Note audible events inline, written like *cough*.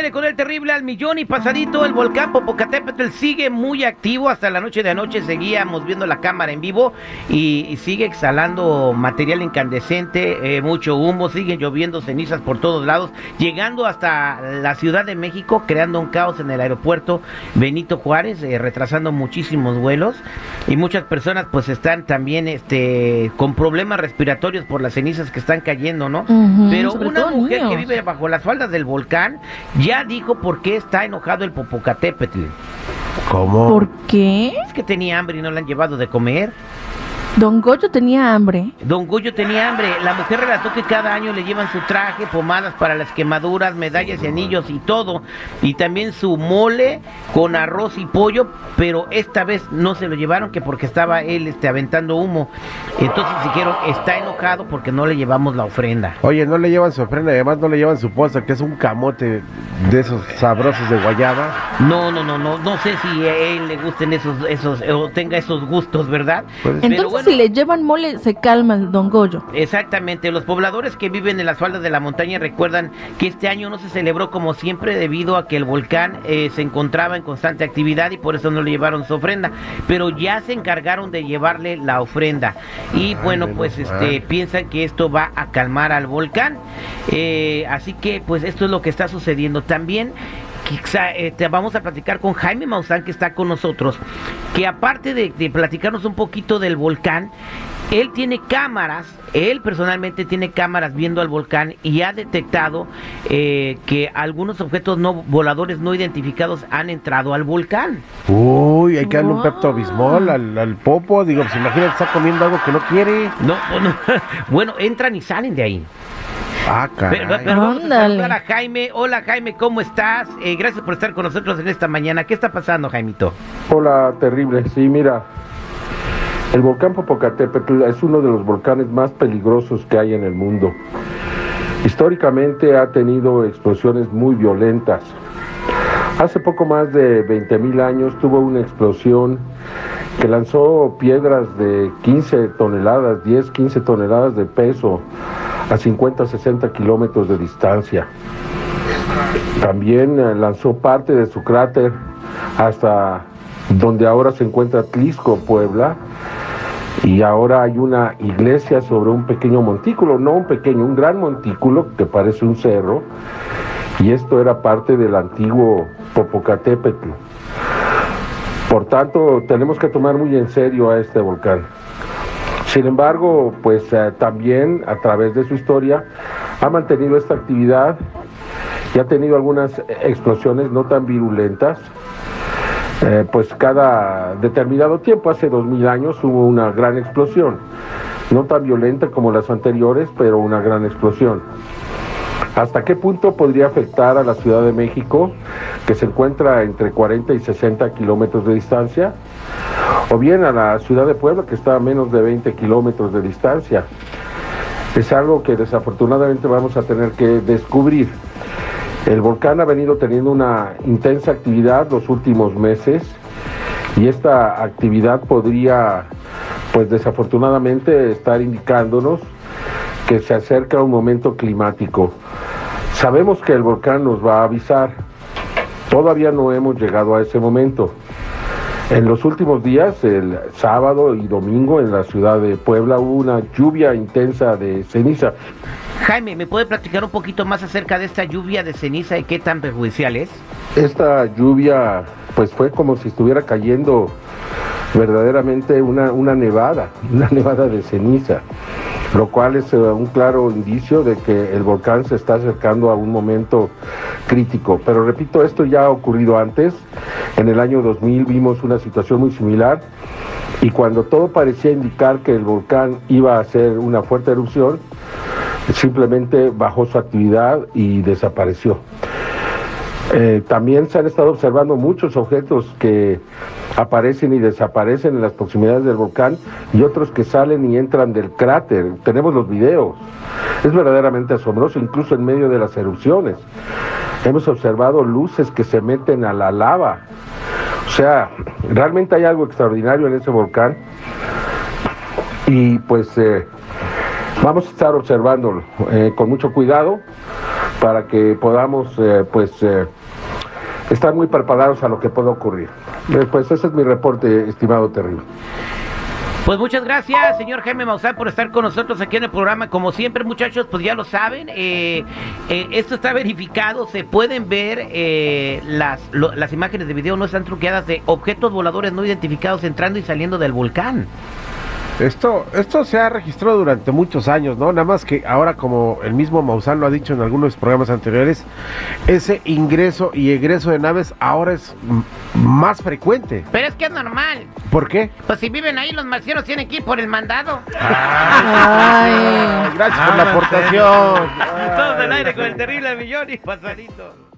aire con el terrible al millón y pasadito. El volcán Popocatépetl sigue muy activo. Hasta la noche de anoche seguíamos viendo la cámara en vivo y, sigue exhalando material incandescente, eh, mucho humo, siguen lloviendo cenizas por todos lados, llegando hasta la Ciudad de México, creando un caos en el aeropuerto Benito Juárez, eh, retrasando muchísimos vuelos y muchas personas pues están también este con problemas respiratorios por las cenizas que están cayendo, ¿no? Pero una mujer que vive bajo las faldas del volcán ya dijo por qué está enojado el Popocatépetl. ¿Cómo? ¿Por qué? Es que tenía hambre y no le han llevado de comer. Don Goyo tenía hambre. Don Goyo tenía hambre. La mujer relató que cada año le llevan su traje, pomadas para las quemaduras, medallas y anillos y todo. Y también su mole con arroz y pollo, pero esta vez no se lo llevaron que porque estaba él este, aventando humo. Entonces dijeron, está enojado porque no le llevamos la ofrenda. Oye, no le llevan su ofrenda, además no le llevan su poza, que es un camote de esos sabrosos de guayaba. No, no, no, no, no sé si a él le gusten esos, esos, o tenga esos gustos, ¿verdad? Pues, si le llevan mole, se calma el don Goyo. Exactamente. Los pobladores que viven en las faldas de la montaña recuerdan que este año no se celebró como siempre debido a que el volcán eh, se encontraba en constante actividad y por eso no le llevaron su ofrenda. Pero ya se encargaron de llevarle la ofrenda. Y bueno, pues este piensan que esto va a calmar al volcán. Eh, así que pues esto es lo que está sucediendo. También eh, te vamos a platicar con Jaime Maussan, que está con nosotros, que aparte de, platicarnos un poquito del volcán, él tiene cámaras, él personalmente tiene cámaras viendo al volcán y ha detectado eh, que algunos objetos no voladores no identificados han entrado al volcán. Uy, hay que darle un pepto abismal al, popo, digo, pues imagínate, está comiendo algo que no quiere. No, no, *laughs* bueno, entran y salen de ahí. Ah, Pero, vamos a Jaime. Hola Jaime, ¿cómo estás? Eh, gracias por estar con nosotros en esta mañana. ¿Qué está pasando, Jaimito? Hola, terrible. Sí, mira, el volcán Popocatépetl es uno de los volcanes más peligrosos que hay en el mundo. Históricamente ha tenido explosiones muy violentas. Hace poco más de 20.000 años tuvo una explosión que lanzó piedras de 15 toneladas, 10, 15 toneladas de peso a 50, 60 kilómetros de distancia. También eh, lanzó parte de su cráter hasta donde ahora se encuentra Tlisco, Puebla, y ahora hay una iglesia sobre un pequeño montículo, no un pequeño, un gran montículo que parece un cerro, y esto era parte del antiguo Popocatépetl. Por tanto, tenemos que tomar muy en serio a este volcán. Sin embargo, pues eh, también a través de su historia ha mantenido esta actividad y ha tenido algunas explosiones no tan virulentas. Eh, pues cada determinado tiempo, hace dos mil años, hubo una gran explosión, no tan violenta como las anteriores, pero una gran explosión. ¿Hasta qué punto podría afectar a la Ciudad de México, que se encuentra entre 40 y 60 kilómetros de distancia? O bien a la ciudad de Puebla, que está a menos de 20 kilómetros de distancia. Es algo que desafortunadamente vamos a tener que descubrir. El volcán ha venido teniendo una intensa actividad los últimos meses y esta actividad podría, pues desafortunadamente, estar indicándonos que se acerca un momento climático. Sabemos que el volcán nos va a avisar. Todavía no hemos llegado a ese momento. En los últimos días, el sábado y domingo en la ciudad de Puebla hubo una lluvia intensa de ceniza. Jaime, ¿me puede platicar un poquito más acerca de esta lluvia de ceniza y qué tan perjudicial es? Esta lluvia, pues fue como si estuviera cayendo verdaderamente una, una nevada, *laughs* una nevada de ceniza lo cual es eh, un claro indicio de que el volcán se está acercando a un momento crítico. Pero repito, esto ya ha ocurrido antes. En el año 2000 vimos una situación muy similar y cuando todo parecía indicar que el volcán iba a hacer una fuerte erupción, simplemente bajó su actividad y desapareció. Eh, también se han estado observando muchos objetos que aparecen y desaparecen en las proximidades del volcán y otros que salen y entran del cráter. Tenemos los videos. Es verdaderamente asombroso, incluso en medio de las erupciones. Hemos observado luces que se meten a la lava. O sea, realmente hay algo extraordinario en ese volcán. Y pues eh, vamos a estar observándolo eh, con mucho cuidado para que podamos eh, pues estar muy preparados a lo que pueda ocurrir. Pues ese es mi reporte, estimado Terrible. Pues muchas gracias, señor Jaime Maussan, por estar con nosotros aquí en el programa. Como siempre, muchachos, pues ya lo saben, eh, eh, esto está verificado, se pueden ver eh, las, las imágenes de video, no están truqueadas, de objetos voladores no identificados entrando y saliendo del volcán. Esto, esto se ha registrado durante muchos años, ¿no? Nada más que ahora, como el mismo Maussan lo ha dicho en algunos programas anteriores, ese ingreso y egreso de naves ahora es más frecuente. Pero es que es normal. ¿Por qué? Pues si viven ahí, los marcianos tienen que ir por el mandado. Ay. Gracias por la aportación. Todos al aire con el terrible millón y pasadito.